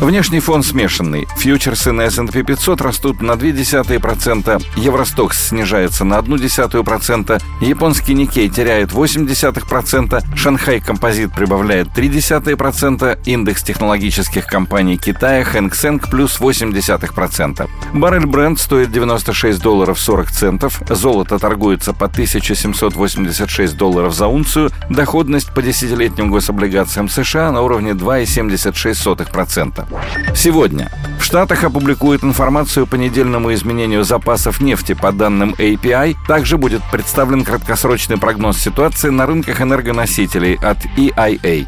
Внешний фон смешанный. Фьючерсы на S&P 500 растут на 0,2%, Евростокс снижается на 0,1%, японский Никей теряет 0,8%, Шанхай Композит прибавляет 0,3%, индекс технологических компаний Китая Хэнк Сэнк плюс 0,8%. Баррель бренд стоит 96 долларов 40 центов, золото торгуется по 1786 долларов за унцию, доходность по десятилетним гособлигациям США на уровне 2,76%. Сегодня в Штатах опубликуют информацию по недельному изменению запасов нефти по данным API. Также будет представлен краткосрочный прогноз ситуации на рынках энергоносителей от EIA.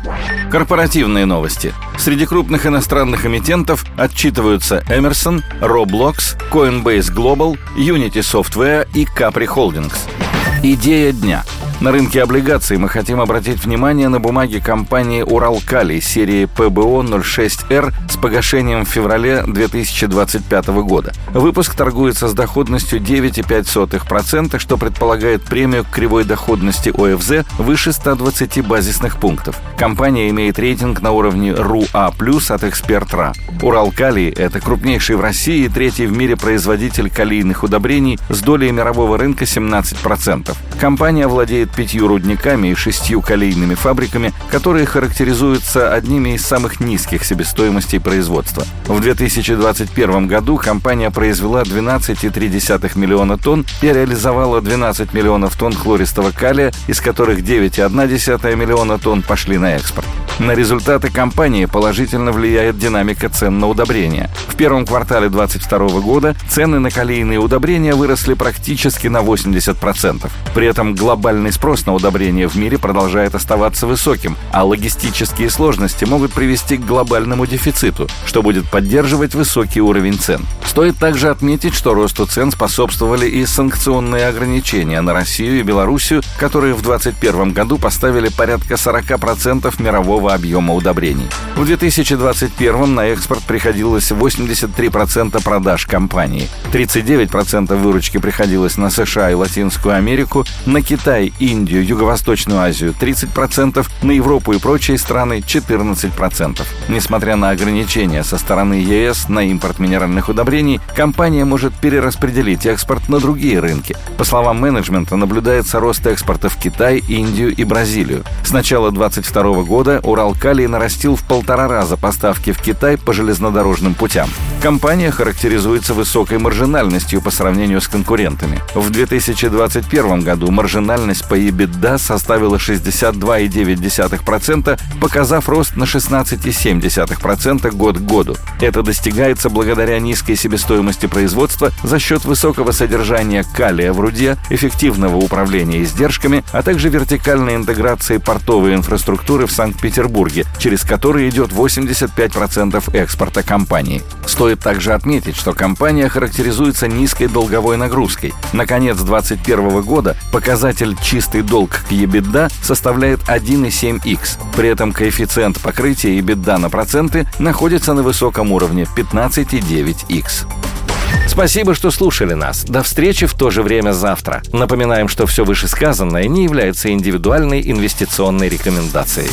Корпоративные новости. Среди крупных иностранных эмитентов отчитываются Emerson, Roblox, Coinbase Global, Unity Software и Capri Holdings. Идея дня – на рынке облигаций мы хотим обратить внимание на бумаги компании «Уралкалий» серии ПБО-06Р с погашением в феврале 2025 года. Выпуск торгуется с доходностью 9,5%, что предполагает премию к кривой доходности ОФЗ выше 120 базисных пунктов. Компания имеет рейтинг на уровне РУА+, от «Эксперт.РА». «Уралкалий» — это крупнейший в России и третий в мире производитель калийных удобрений с долей мирового рынка 17%. Компания владеет пятью рудниками и шестью калийными фабриками, которые характеризуются одними из самых низких себестоимостей производства. В 2021 году компания произвела 12,3 миллиона тонн и реализовала 12 миллионов тонн хлористого калия, из которых 9,1 миллиона тонн пошли на экспорт. На результаты компании положительно влияет динамика цен на удобрения. В первом квартале 2022 года цены на калийные удобрения выросли практически на 80%. При этом глобальный спрос на удобрения в мире продолжает оставаться высоким, а логистические сложности могут привести к глобальному дефициту, что будет поддерживать высокий уровень цен. Стоит также отметить, что росту цен способствовали и санкционные ограничения на Россию и Белоруссию, которые в 2021 году поставили порядка 40% мирового объема удобрений. В 2021 на экспорт приходилось 83% продаж компании, 39% выручки приходилось на США и Латинскую Америку, на Китай, Индию, Юго-Восточную Азию 30%, на Европу и прочие страны 14%. Несмотря на ограничения со стороны ЕС на импорт минеральных удобрений, компания может перераспределить экспорт на другие рынки. По словам менеджмента, наблюдается рост экспорта в Китай, Индию и Бразилию. С начала 2022 года Уралкалий нарастил в полтора раза поставки в Китай по железнодорожным путям. Компания характеризуется высокой маржинальностью по сравнению с конкурентами. В 2021 году маржинальность по EBITDA составила 62,9%, показав рост на 16,7% год к году. Это достигается благодаря низкой себестоимости производства за счет высокого содержания калия в руде, эффективного управления издержками, а также вертикальной интеграции портовой инфраструктуры в Санкт-Петербурге, через который идет 85% экспорта компании. Стоит Стоит также отметить, что компания характеризуется низкой долговой нагрузкой. На конец 2021 года показатель чистый долг к EBITDA составляет 1,7x. При этом коэффициент покрытия EBITDA на проценты находится на высоком уровне 15,9x. Спасибо, что слушали нас. До встречи в то же время завтра. Напоминаем, что все вышесказанное не является индивидуальной инвестиционной рекомендацией.